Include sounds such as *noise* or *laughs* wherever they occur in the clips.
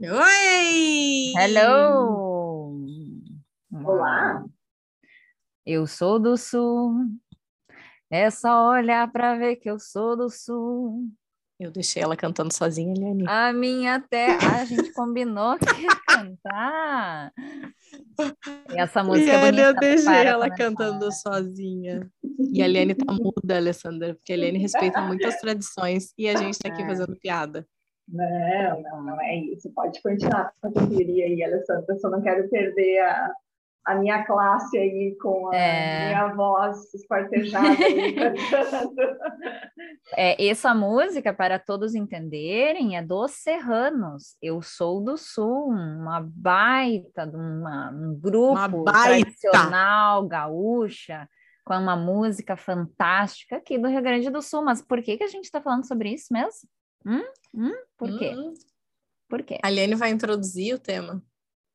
Oi! Hello! Olá! Eu sou do Sul. É só olhar para ver que eu sou do Sul. Eu deixei ela cantando sozinha, Liane. A minha terra, a gente combinou que ia *laughs* cantar. E essa música é Liane, bonita. eu deixei ela começar. cantando sozinha. E a Liane tá muda, Alessandra, porque a Liane respeita muitas tradições e a gente tá aqui É. fazendo piada. Não, não, não é isso. Pode continuar com a teoria aí, Alessandra. Eu só não quero perder a, a minha classe aí com a É. minha voz espartejada. *laughs* É, essa música, para todos entenderem, é dos Serranos. Eu sou do Sul, uma baita de uma- um grupo Uma tradicional gaúcha, com uma música fantástica aqui do Rio Grande do Sul. Mas por que, que a gente está falando sobre isso mesmo? Hum? Hum? Por quê? Hum, Por quê? A Liane vai introduzir o tema.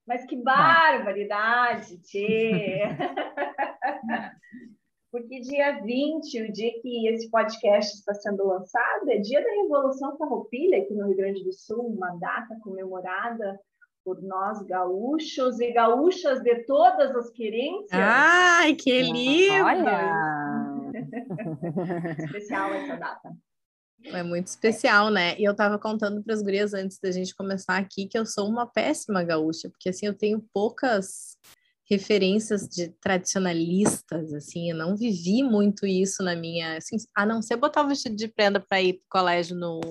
Mas que barbaridade, Tchê! *laughs* Porque dia 20, o dia que esse podcast está sendo lançado, é dia da Revolução Farroupilha aqui no Rio Grande do Sul, uma data comemorada por nós gaúchos e gaúchas de todas as querências. Ai, que lindo! Olha! *laughs* Especial essa data. É muito especial, né? E eu tava contando para as gurias antes da gente começar aqui que eu sou uma péssima gaúcha, porque assim eu tenho poucas referências de tradicionalistas, assim, eu não vivi muito isso na minha, assim, a não ser botar o vestido de prenda para ir pro colégio no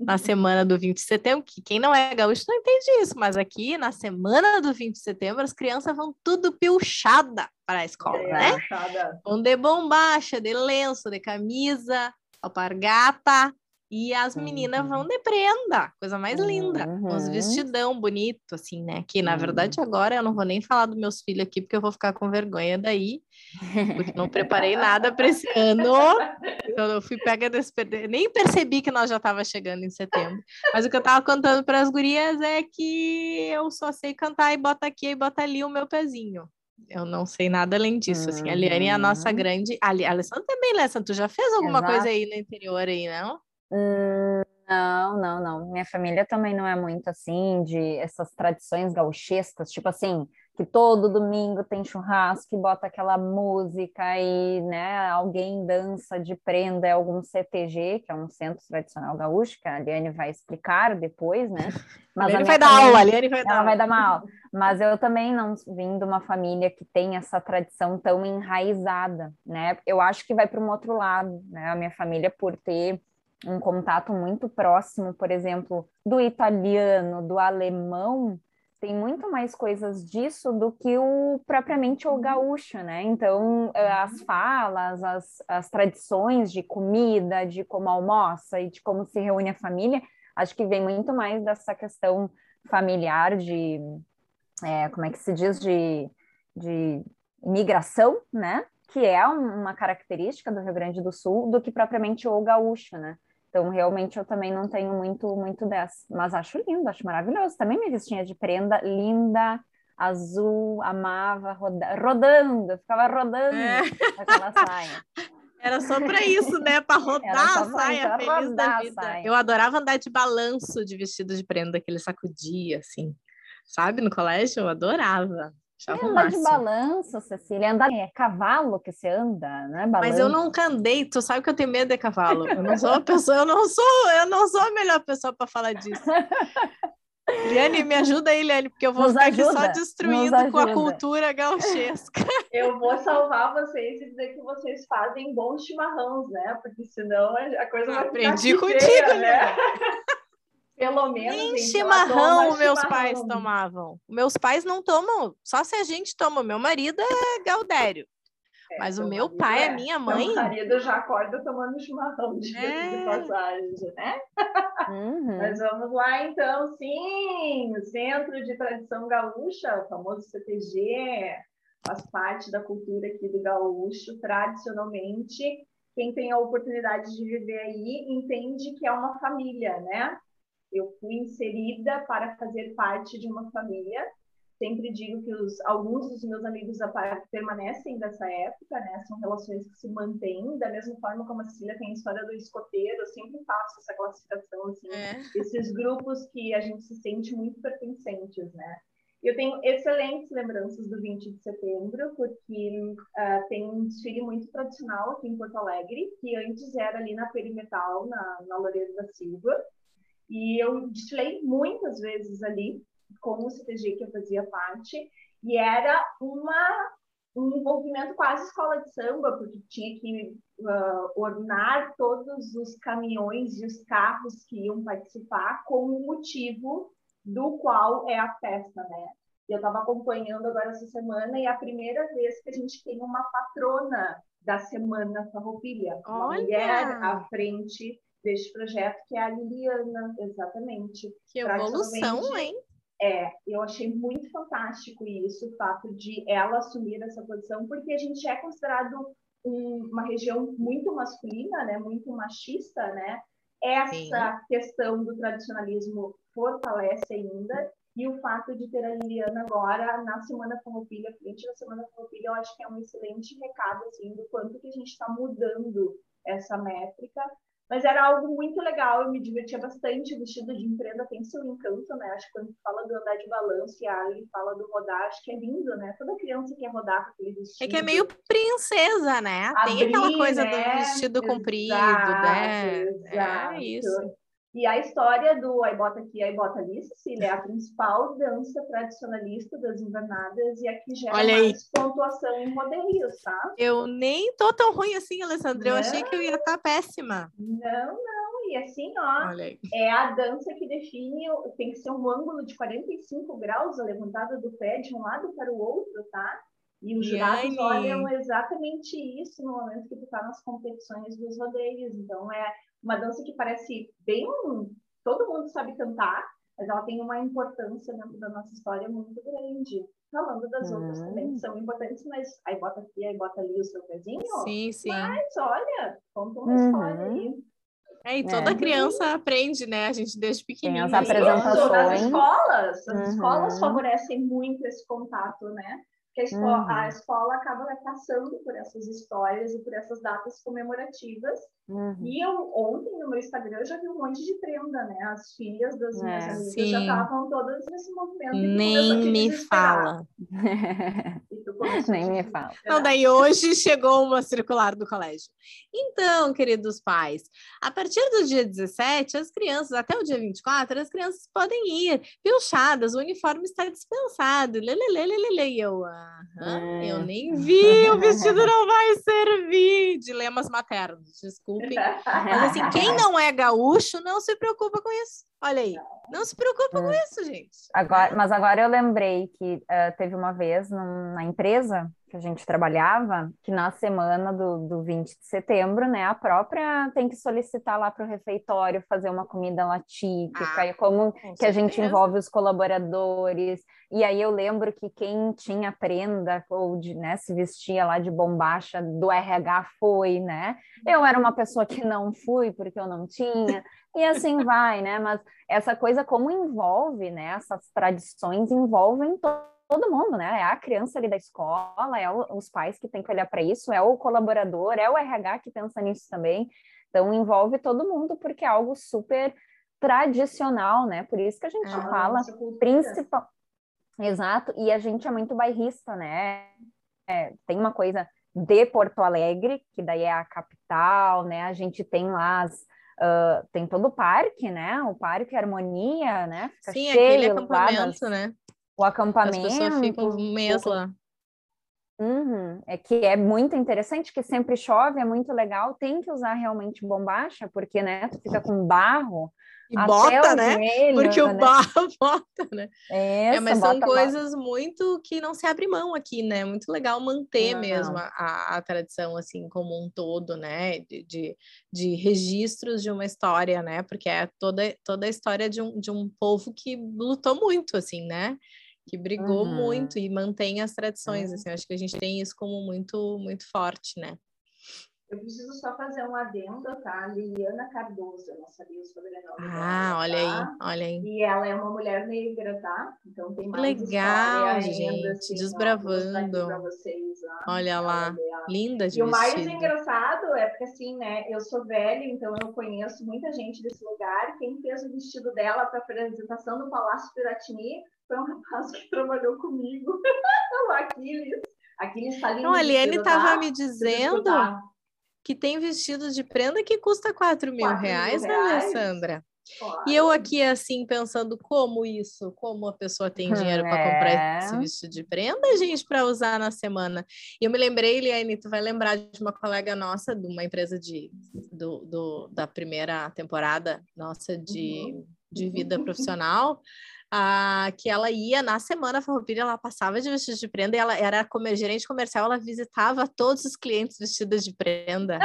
na semana do 20 de setembro, que quem não é gaúcho não entende isso, mas aqui na semana do 20 de setembro as crianças vão tudo pilchada para a escola, né? Engraçada. Vão de bombacha, de lenço, de camisa, alpargata. E as meninas Uhum. vão de prenda, coisa mais linda. Uns Uhum. vestidão bonito, assim, né? Que na Uhum. verdade agora eu não vou nem falar dos meus filhos aqui, porque eu vou ficar com vergonha daí, porque não preparei nada para esse ano. Então eu fui pega desse nem percebi que nós já estava chegando em setembro. Mas o que eu tava contando para as gurias é que eu só sei cantar e bota aqui e bota ali o meu pezinho. Eu não sei nada além disso, assim. A Liane é a nossa Uhum. grande. A Alessandra também, Alessandra, tu já fez alguma Exato. coisa aí no interior aí, não? Hum, Não, não, não. Minha família também não é muito assim, de essas tradições gauchescas, tipo assim, que todo domingo tem churrasco e bota aquela música e, né, alguém dança de prenda, é algum CTG, que é um centro tradicional gaúcho, que a Liane vai explicar depois, né? *laughs* Mas a Liane vai dar família- aula, a Liane vai dar ela vai aula. dar uma aula. Mas eu também não vim de uma família que tem essa tradição tão enraizada, né? Eu acho que vai para um outro lado, né? A minha família, por ter um contato muito próximo, por exemplo, do italiano, do alemão, tem muito mais coisas disso do que o propriamente o gaúcho, né? Então, eh, as falas, as, as tradições de comida, de como almoça e de como se reúne a família, acho que vem muito mais dessa questão familiar de, é, como é que se diz, de, de imigração, né? Que é um- uma característica do Rio Grande do Sul, do que propriamente o gaúcho, né? Então, realmente, eu também não tenho muito, muito dessa. Mas acho lindo, acho maravilhoso. Também me vestinha de prenda linda, azul, amava, roda rodando, ficava rodando É. aquela saia. *laughs* Era só para isso, né? Para rodar a saia, feliz rodar da a vida. saia. Eu adorava andar de balanço de vestido de prenda, que ele sacudia, assim. Sabe, no colégio? Eu adorava. Achava o Anda de balanço, Cecília. Anda, é cavalo que você anda, né? Balanço. Mas eu nunca andei, tu sabe que eu tenho medo de cavalo. Eu não sou uma pessoa, eu não sou, eu não sou a melhor pessoa para falar disso. Liane, me ajuda aí, Liane, porque eu vou Nos ficar aqui só ajuda, destruindo com a ajuda. cultura gauchesca. Eu vou salvar vocês e dizer que vocês fazem bons chimarrãos, né? Porque senão a coisa vai Aprendi ficar contigo, feia, né? Pelo menos. Nem chimarrão toma meus chimarrão. pais tomavam. Meus pais não tomam, só se a gente toma. Meu marido é Gaudério. É, Mas o meu pai, é. a minha mãe. Meu marido já acorda tomando chimarrão de, é. de passagem, né? Uhum. Mas vamos lá, então, sim, o Centro de Tradição Gaúcha, o famoso CTG, faz parte da cultura aqui do gaúcho, tradicionalmente. Quem tem a oportunidade de viver aí entende que é uma família, né? Eu fui inserida para fazer parte de uma família sempre digo que os, alguns dos meus amigos permanecem dessa época, né? São relações que se mantêm, da mesma forma como a Cecília tem a história do escoteiro, eu sempre faço essa classificação, assim, é. esses grupos que a gente se sente muito pertencentes, né? Eu tenho excelentes lembranças do 20 de setembro, porque uh, tem um desfile muito tradicional aqui em Porto Alegre, que antes era ali na Perimetal, na, na Loureiro da Silva, e eu desfilei muitas vezes ali, com o CTG que eu fazia parte, e era uma, um envolvimento quase escola de samba, porque tinha que uh, ornar todos os caminhões e os carros que iam participar com o motivo do qual é a festa, né? Eu estava acompanhando agora essa semana e é a primeira vez que a gente tem uma patrona da Semana Farroupilha, uma Olha! mulher à frente deste projeto, que é a Liliana, exatamente. Que evolução, hein? É, eu achei muito fantástico isso, o fato de ela assumir essa posição, porque a gente é considerado um, uma região muito masculina, né, muito machista, né? Essa Sim. questão do tradicionalismo fortalece ainda, e o fato de ter a Liliana agora na Semana Farroupilha, frente da Semana Farroupilha, eu acho que é um excelente recado, assim, do quanto que a gente está mudando essa métrica, mas era algo muito legal, eu me divertia bastante. O vestido de empresa tem seu encanto, né? Acho que quando fala do andar de balanço e a Ali fala do rodar, acho que é lindo, né? Toda criança quer rodar com aquele vestido. É que é meio princesa, né? Abrir, tem aquela coisa né? do vestido exato, comprido, né? Exato. É isso. E a história do Aí Bota Aqui, Aí Bota Ali, Cecília, é a principal dança tradicionalista das invernadas e aqui gera Olha mais aí. pontuação em rodeios, tá? Eu nem tô tão ruim assim, Alessandra. Eu achei que eu ia estar tá péssima. Não, não. E assim, ó, é a dança que define, tem que ser um ângulo de 45 graus, a levantada do pé de um lado para o outro, tá? E os jurados olham exatamente isso no momento que tu tá nas competições dos rodeios. Então, é uma dança que parece bem. Todo mundo sabe cantar, mas ela tem uma importância dentro da nossa história muito grande. Falando das hum. outras também que são importantes, mas aí bota aqui, aí bota ali o seu pezinho. Sim, sim. Mas olha, conta uma uhum. história aí. É, e toda é. criança aprende, né? A gente desde pequenininho. Tem as apresentações. As escolas, as uhum. escolas favorecem muito esse contato, né? Que a escola, uhum. a escola acaba né, passando por essas histórias e por essas datas comemorativas. Uhum. E eu, ontem no meu Instagram eu já vi um monte de prenda, né? As filhas das minhas é, amigas sim. já estavam todas nesse movimento. Nem me fala. *laughs* Nem me fala. Não, daí hoje *laughs* chegou uma circular do colégio. Então, queridos pais, a partir do dia 17, as crianças, até o dia 24, as crianças podem ir pilchadas, o uniforme está dispensado. Lelelelelele. E eu, aham, é. eu nem vi, o vestido *laughs* não vai servir. Dilemas maternos, desculpem. *laughs* Mas assim, quem não é gaúcho não se preocupa com isso. Olha aí, não se preocupa com isso, gente. Agora, mas agora eu lembrei que uh, teve uma vez num, na empresa que a gente trabalhava, que na semana do, do 20 de setembro, né, a própria tem que solicitar lá para o refeitório fazer uma comida lá típica, ah, e como que certeza. a gente envolve os colaboradores. E aí eu lembro que quem tinha prenda ou de, né, se vestia lá de bombacha do RH foi, né? Eu era uma pessoa que não fui porque eu não tinha. E assim vai, né? Mas essa coisa como envolve, né? Essas tradições envolvem todo mundo, né? É a criança ali da escola, é o, os pais que têm que olhar para isso, é o colaborador, é o RH que pensa nisso também. Então envolve todo mundo porque é algo super tradicional, né? Por isso que a gente ah, fala principal. Exato, e a gente é muito bairrista, né? É, tem uma coisa de Porto Alegre, que daí é a capital, né? A gente tem lá as, uh, tem todo o parque, né? O Parque Harmonia, né? Fica Sim, cheio aquele acampamento, né? o acampamento. As pessoas ficam um mês lá. Uhum. É que é muito interessante, que sempre chove, é muito legal, tem que usar realmente bombacha, porque, né, tu fica com barro, e bota, né? Joelho, Porque o né? barro *laughs* bota, né? Essa, é, mas são coisas muito que não se abre mão aqui, né? Muito legal manter não, mesmo não. A, a, tradição, assim, como um todo, né? De, de, de, registros de uma história, né? Porque é toda, toda a história de um, de um povo que lutou muito, assim, né? Que brigou uhum. muito e mantém as tradições, uhum. assim. Acho que a gente tem isso como muito, muito forte, né? Eu preciso só fazer um adendo, tá? Liliana Cardoso, eu não sabia o sobrenome Ah, dela, olha tá? aí, olha aí. E ela é uma mulher negra, tá? Então tem mais Legal, gente, assim, desbravando. Ó, vocês, olha lá, linda de E vestido. o mais engraçado é porque assim, né? Eu sou velha, então eu conheço muita gente desse lugar. Quem fez o vestido dela para a apresentação do Palácio Piratini foi um rapaz que *laughs* trabalhou comigo, *laughs* o Aquiles. Aquiles tá lindo. Não, a Eliane estava tá? me dizendo que tem vestidos de prenda que custa 4 mil 4 reais, mil né, Alessandra? Claro. E eu aqui, assim, pensando como isso, como a pessoa tem dinheiro para é. comprar esse vestido de prenda, gente, para usar na semana. E eu me lembrei, Eliane, tu vai lembrar de uma colega nossa, de uma empresa de, do, do da primeira temporada nossa de, uhum. de vida profissional, ah, que ela ia na semana farroupilha, ela passava de vestido de prenda e ela era como gerente comercial, ela visitava todos os clientes vestidos de prenda.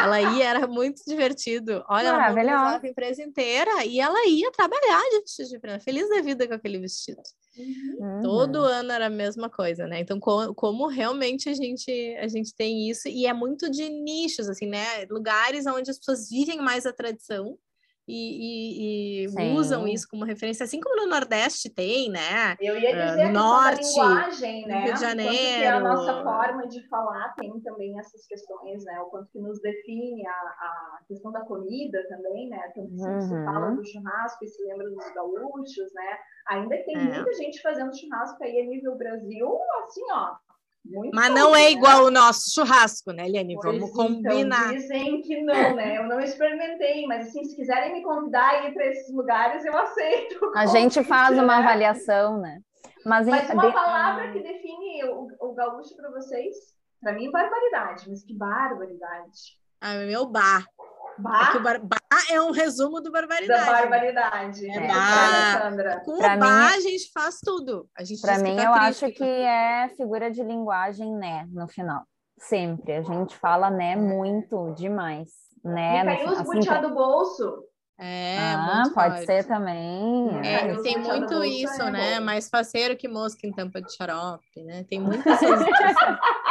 ela ia, era muito divertido. Olha, ela mobilizava a empresa inteira e ela ia trabalhar de vestido de prenda, feliz da vida com aquele vestido. Uhum. Todo ano era a mesma coisa, né? Então, como, como, realmente a gente, a gente tem isso, e é muito de nichos, assim, né? Lugares onde as pessoas vivem mais a tradição e, e, e usam isso como referência, assim como no Nordeste tem, né? Eu ia dizer uh, no Norte, linguagem, né? Rio de Janeiro. Que a nossa forma de falar tem também essas questões, né? O quanto que nos define a, a questão da comida também, né? Então, uhum. se fala do churrasco e se lembra dos gaúchos, né? Ainda tem é. muita gente fazendo churrasco aí a nível Brasil, assim, ó, muito Mas não é né? igual o nosso churrasco, né, Eliane? Pois Vamos então, combinar. Dizem que não, né? Eu não experimentei, mas assim, se quiserem me convidar a ir para esses lugares, eu aceito. A gente faz uma avaliação, né? Mas, mas uma de... palavra que define o, o gaúcho para vocês? Para mim, barbaridade, mas que barbaridade. Ah, meu bar. Bar? É bar, bar é um resumo do barbaridade. Da barbaridade. É. Sandra. Com pra o bar, mim, a gente faz tudo. Para mim, tá eu acho que é figura de linguagem, né, no final. Sempre. A gente fala né muito demais. Né, e caiu os assim, do bolso. É, ah, pode forte. ser também. É, é tem muito isso, é né? Mais faceiro que mosca em tampa de xarope, né? Tem muitas *laughs*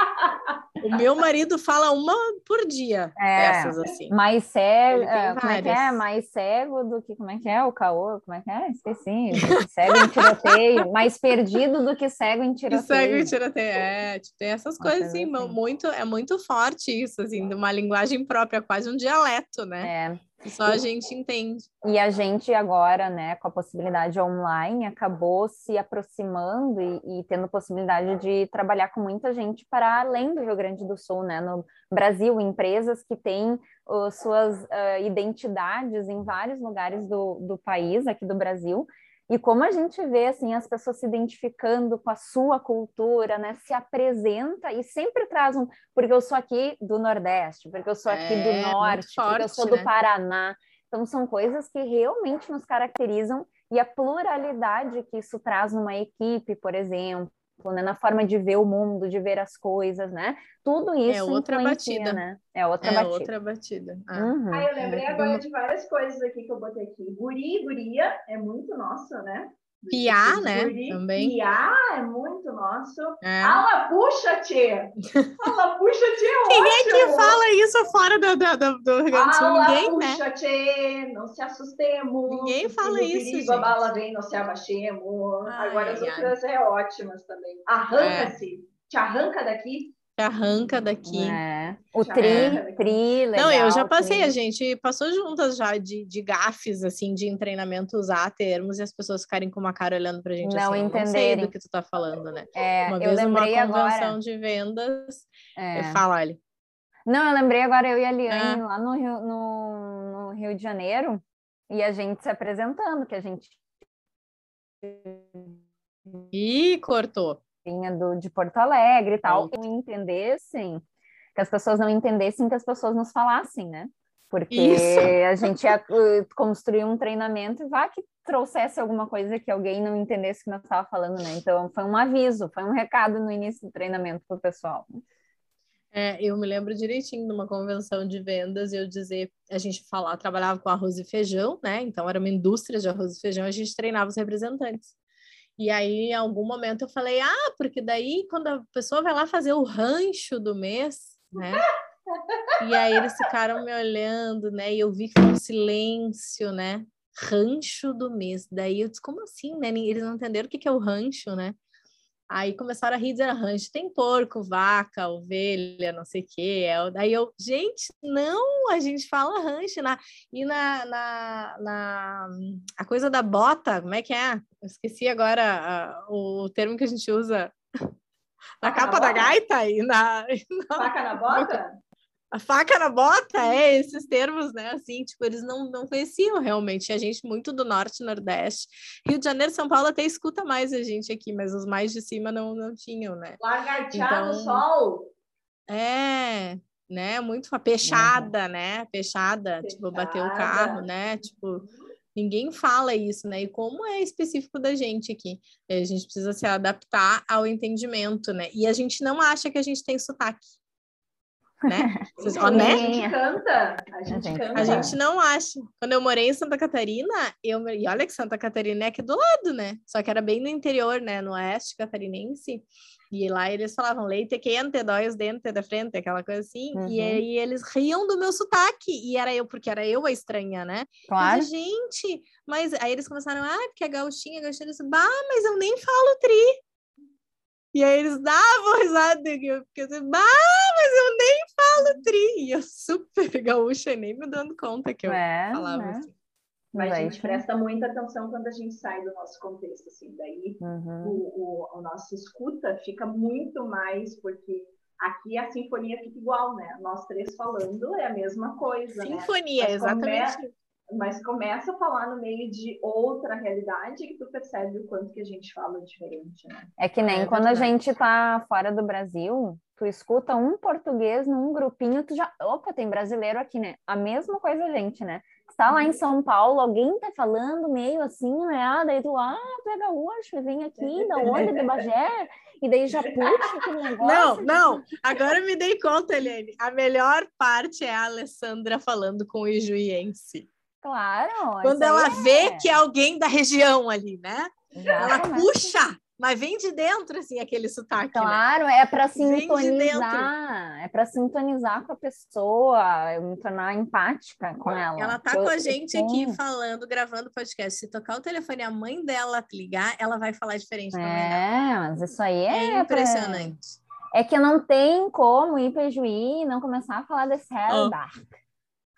O meu marido fala uma por dia, é, essas assim. Mais cego, é, como é que é? Mais cego do que, como é que é? O caô, como é que é? Esqueci. Cego em tiroteio. mais perdido do que cego em tiroteio. Cego em tiroteio, é. Tipo, tem essas coisas, assim, assim, muito, é muito forte isso, assim, de uma linguagem própria, quase um dialeto, né? É. Só a gente entende. E a gente agora, né, com a possibilidade online, acabou se aproximando e, e, tendo possibilidade de trabalhar com muita gente para além do Rio Grande do Sul, né? No Brasil, empresas que têm uh, suas uh, identidades em vários lugares do, do país, aqui do Brasil, e como a gente vê assim as pessoas se identificando com a sua cultura, né? Se apresenta e sempre traz um, porque eu sou aqui do Nordeste, porque eu sou aqui é, do Norte, forte, porque eu sou do né? Paraná. Então são coisas que realmente nos caracterizam e a pluralidade que isso traz numa equipe, por exemplo, né? Na forma de ver o mundo, de ver as coisas, né? Tudo é isso é outra batida, né? É outra é batida. outra batida. Ah. Uhum. ah, eu lembrei agora de várias coisas aqui que eu botei aqui. Guri, guria é muito nosso, né? Piá, né? Também. Piá é muito nosso. É. Ala puxa, tia! Ala puxa, tia! Quem é que fala isso fora do, do, do, do Rio Grande do Sul? Ninguém, puxa, né? Tchê, não se assustemos. Ninguém fala isso, perigo, A bala vem, não se abaixemos. Ai, Agora as outras ai. é ótimas também. Arranca-se. É. Te arranca daqui arranca daqui. É. O tri, tri, legal, Não, eu já passei, tri. a gente passou juntas já de, de gafes, assim, de em treinamento usar termos e as pessoas ficarem com uma cara olhando pra gente não assim, entenderem. não sei do que tu tá falando, né? É, uma vez eu lembrei numa convenção agora. de vendas, é. fala ali. Não, eu lembrei agora, eu e a Liane ah. lá no Rio, no, no Rio de Janeiro, e a gente se apresentando, que a gente... Ih, cortou. Vinha do, de Porto Alegre e tal, não entendessem, que as pessoas não entendessem que as pessoas nos falassem, né? Porque Isso. a gente ia uh, construir um treinamento e vá que trouxesse alguma coisa que alguém não entendesse que nós estava falando, né? Então foi um aviso, foi um recado no início do treinamento para o pessoal. É, eu me lembro direitinho de uma convenção de vendas e eu dizer, a gente falava, trabalhava com arroz e feijão, né? Então era uma indústria de arroz e feijão, a gente treinava os representantes. E aí, em algum momento, eu falei, ah, porque daí quando a pessoa vai lá fazer o rancho do mês, né? E aí eles ficaram me olhando, né? E eu vi que foi um silêncio, né? Rancho do mês. Daí eu disse, como assim, né? Eles não entenderam o que é o rancho, né? Aí começaram a rir, dizer, rancho tem porco, vaca, ovelha, não sei o quê. Daí eu, gente, não, a gente fala rancho. Na, e na, na, na a coisa da bota, como é que é? Eu esqueci agora a, o termo que a gente usa. Na capa na da gaita e na, e na... Faca na *laughs* bota? A faca na bota, é, esses termos, né, assim, tipo, eles não, não conheciam realmente, a gente muito do Norte Nordeste, Rio de Janeiro, São Paulo até escuta mais a gente aqui, mas os mais de cima não, não tinham, né. Lagartear então, no sol. É, né, muito fechada, uhum. né, fechada, fechada, tipo, bater o carro, né, tipo, ninguém fala isso, né, e como é específico da gente aqui, a gente precisa se adaptar ao entendimento, né, e a gente não acha que a gente tem sotaque, né? *laughs* Vocês, ó, né? A gente canta, a gente, canta. A gente não acha. Quando eu morei em Santa Catarina, eu e olha que Santa Catarina é aqui do lado, né? Só que era bem no interior, né? No oeste catarinense. E lá eles falavam leite quente, dói os dentes da frente, aquela coisa assim. Uhum. E aí eles riam do meu sotaque. E era eu, porque era eu a estranha, né? Claro. Disse, gente, mas aí eles começaram, ah, porque é gauchinha, gauchinha. Eu disse, bah, mas eu nem falo tri. E aí eles davam *laughs* risada, porque eu assim, ah, mas eu nem falo tri. E eu super gaúcha, nem me dando conta que eu é, falava né? assim. Mas a gente presta muita atenção quando a gente sai do nosso contexto, assim, daí uhum. o, o, o nosso escuta fica muito mais, porque aqui a sinfonia fica igual, né? Nós três falando é a mesma coisa, né? Sinfonia, né? exatamente mas começa a falar no meio de outra realidade que tu percebe o quanto que a gente fala diferente, né? É que nem é quando a gente tá fora do Brasil, tu escuta um português num grupinho, tu já, opa, tem brasileiro aqui, né? A mesma coisa a gente, né? Está lá em São Paulo, alguém tá falando meio assim, né? Ah, daí tu, ah, tu é gaúcho, vem aqui, *laughs* da onde, de Bagé? E daí já puxa aquele *laughs* negócio. Não, não, agora me dei conta, Eliane. A melhor parte é a Alessandra falando com o Ijuiense. Claro. Quando ela é. vê que é alguém da região ali, né? Ela puxa, mas vem de dentro, assim, aquele sotaque. Né? Claro, né? é para sintonizar, é para sintonizar com a pessoa, eu me tornar empática com ela. Ela tá eu, com a gente aqui falando, gravando podcast. Se tocar o telefone a mãe dela ligar, ela vai falar diferente É, mas isso aí é, é impressionante. Pra... É que não tem como ir para Juí e não começar a falar desse oh.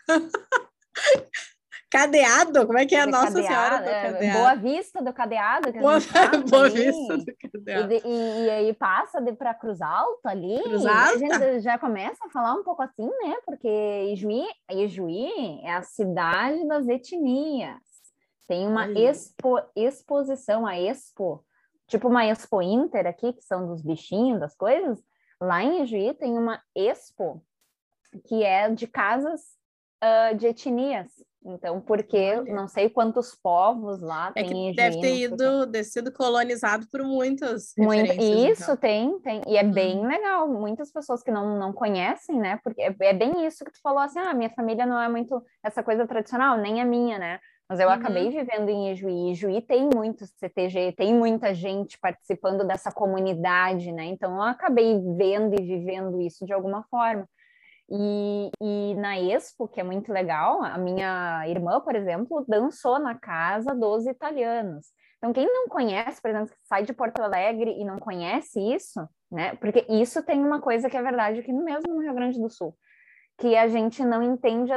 *laughs* Cadeado? Como é que é a Nossa cadeado, Senhora do é, Cadeado? Boa Vista do Cadeado. boa, *laughs* boa Vista do Cadeado. E, e, e aí passa para Cruz Alta ali. Cruz Alta? A gente já começa a falar um pouco assim, né? Porque Ijuí, Ijuí é a cidade das etnias. Tem uma expo, exposição, a Expo, tipo uma Expo Inter aqui, que são dos bichinhos, das coisas. Lá em Ijuí tem uma Expo que é de casas uh, de etnias. Então, porque não sei quantos povos lá é tem. Que deve ter ido, deve sido colonizado por muitas Muito, Isso então. tem, tem. E é hum. bem legal. Muitas pessoas que não, não conhecem, né? Porque é, é, bem isso que tu falou assim: ah, minha família não é muito essa coisa tradicional, nem a minha, né? Mas eu uhum. acabei vivendo em Ijuí. Ijuí tem muito CTG, tem muita gente participando dessa comunidade, né? Então eu acabei vendo e vivendo isso de alguma forma. E, e, na Expo, que é muito legal, a minha irmã, por exemplo, dançou na casa dos italianos. Então, quem não conhece, por exemplo, sai de Porto Alegre e não conhece isso, né? Porque isso tem uma coisa que é verdade aqui mesmo no Rio Grande do Sul, que a gente não entende,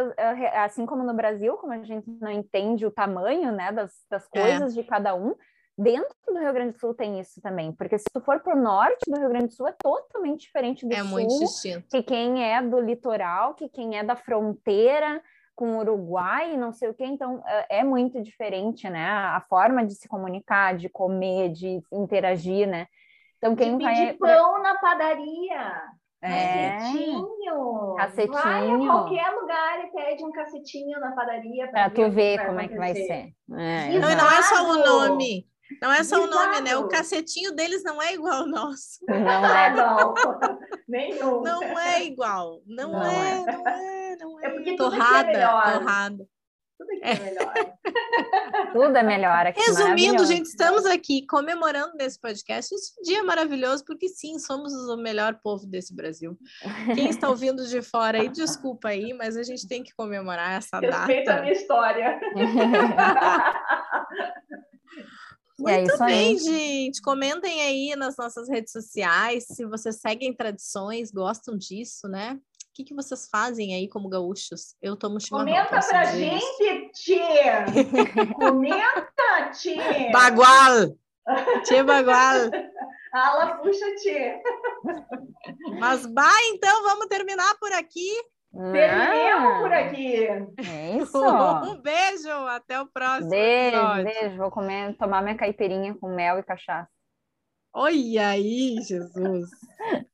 assim como no Brasil, como a gente não entende o tamanho, né, das, das é. coisas é. de cada um, dentro do Rio Grande do Sul tem isso também, porque se tu for para o norte do Rio Grande do Sul é totalmente diferente do é sul, muito distinto. que quem é do litoral, que quem é da fronteira com o Uruguai, não sei o que, então é, é muito diferente, né? A forma de se comunicar, de comer, de interagir, né? Então, quem de vai. pedir pão na padaria. É. Cacetinho. Cacetinho. Vai a qualquer lugar e pede um cacetinho na padaria. Pra ver tu ver como é que vai ser. É. Não, e não é só o nome. Não é só o nome, né? O cacetinho deles não é igual ao nosso. *laughs* Não é. não. *laughs* Nenhum. Não é igual. Não, Não é, é. não é, não é. É porque tudo aqui é torrada, melhor. torrada. Tudo aqui é melhor. *laughs* Tudo é melhor aqui. Resumindo, gente, estamos aqui comemorando nesse podcast esse dia maravilhoso, porque sim, somos o melhor povo desse Brasil. Quem está ouvindo de fora aí, desculpa aí, mas a gente tem que comemorar essa Respeita a data. minha história. E é Muito isso bem, aí. gente. Comentem aí nas nossas redes sociais se vocês seguem tradições, gostam disso, né? O que, que vocês fazem aí como gaúchos? Eu tomo chimarrão. Comenta pra gente, Tchê! *laughs* Comenta, Tchê! Bagual! Tia Bagual! Ala, puxa, Tchê! Mas vai, então, vamos terminar por aqui. Terminemos por aqui! É *laughs* isso. Um beijo, até o próximo Beijo, episódio. beijo. Vou comer, tomar minha caipirinha com mel e cachaça. Olha aí, Jesus. *laughs*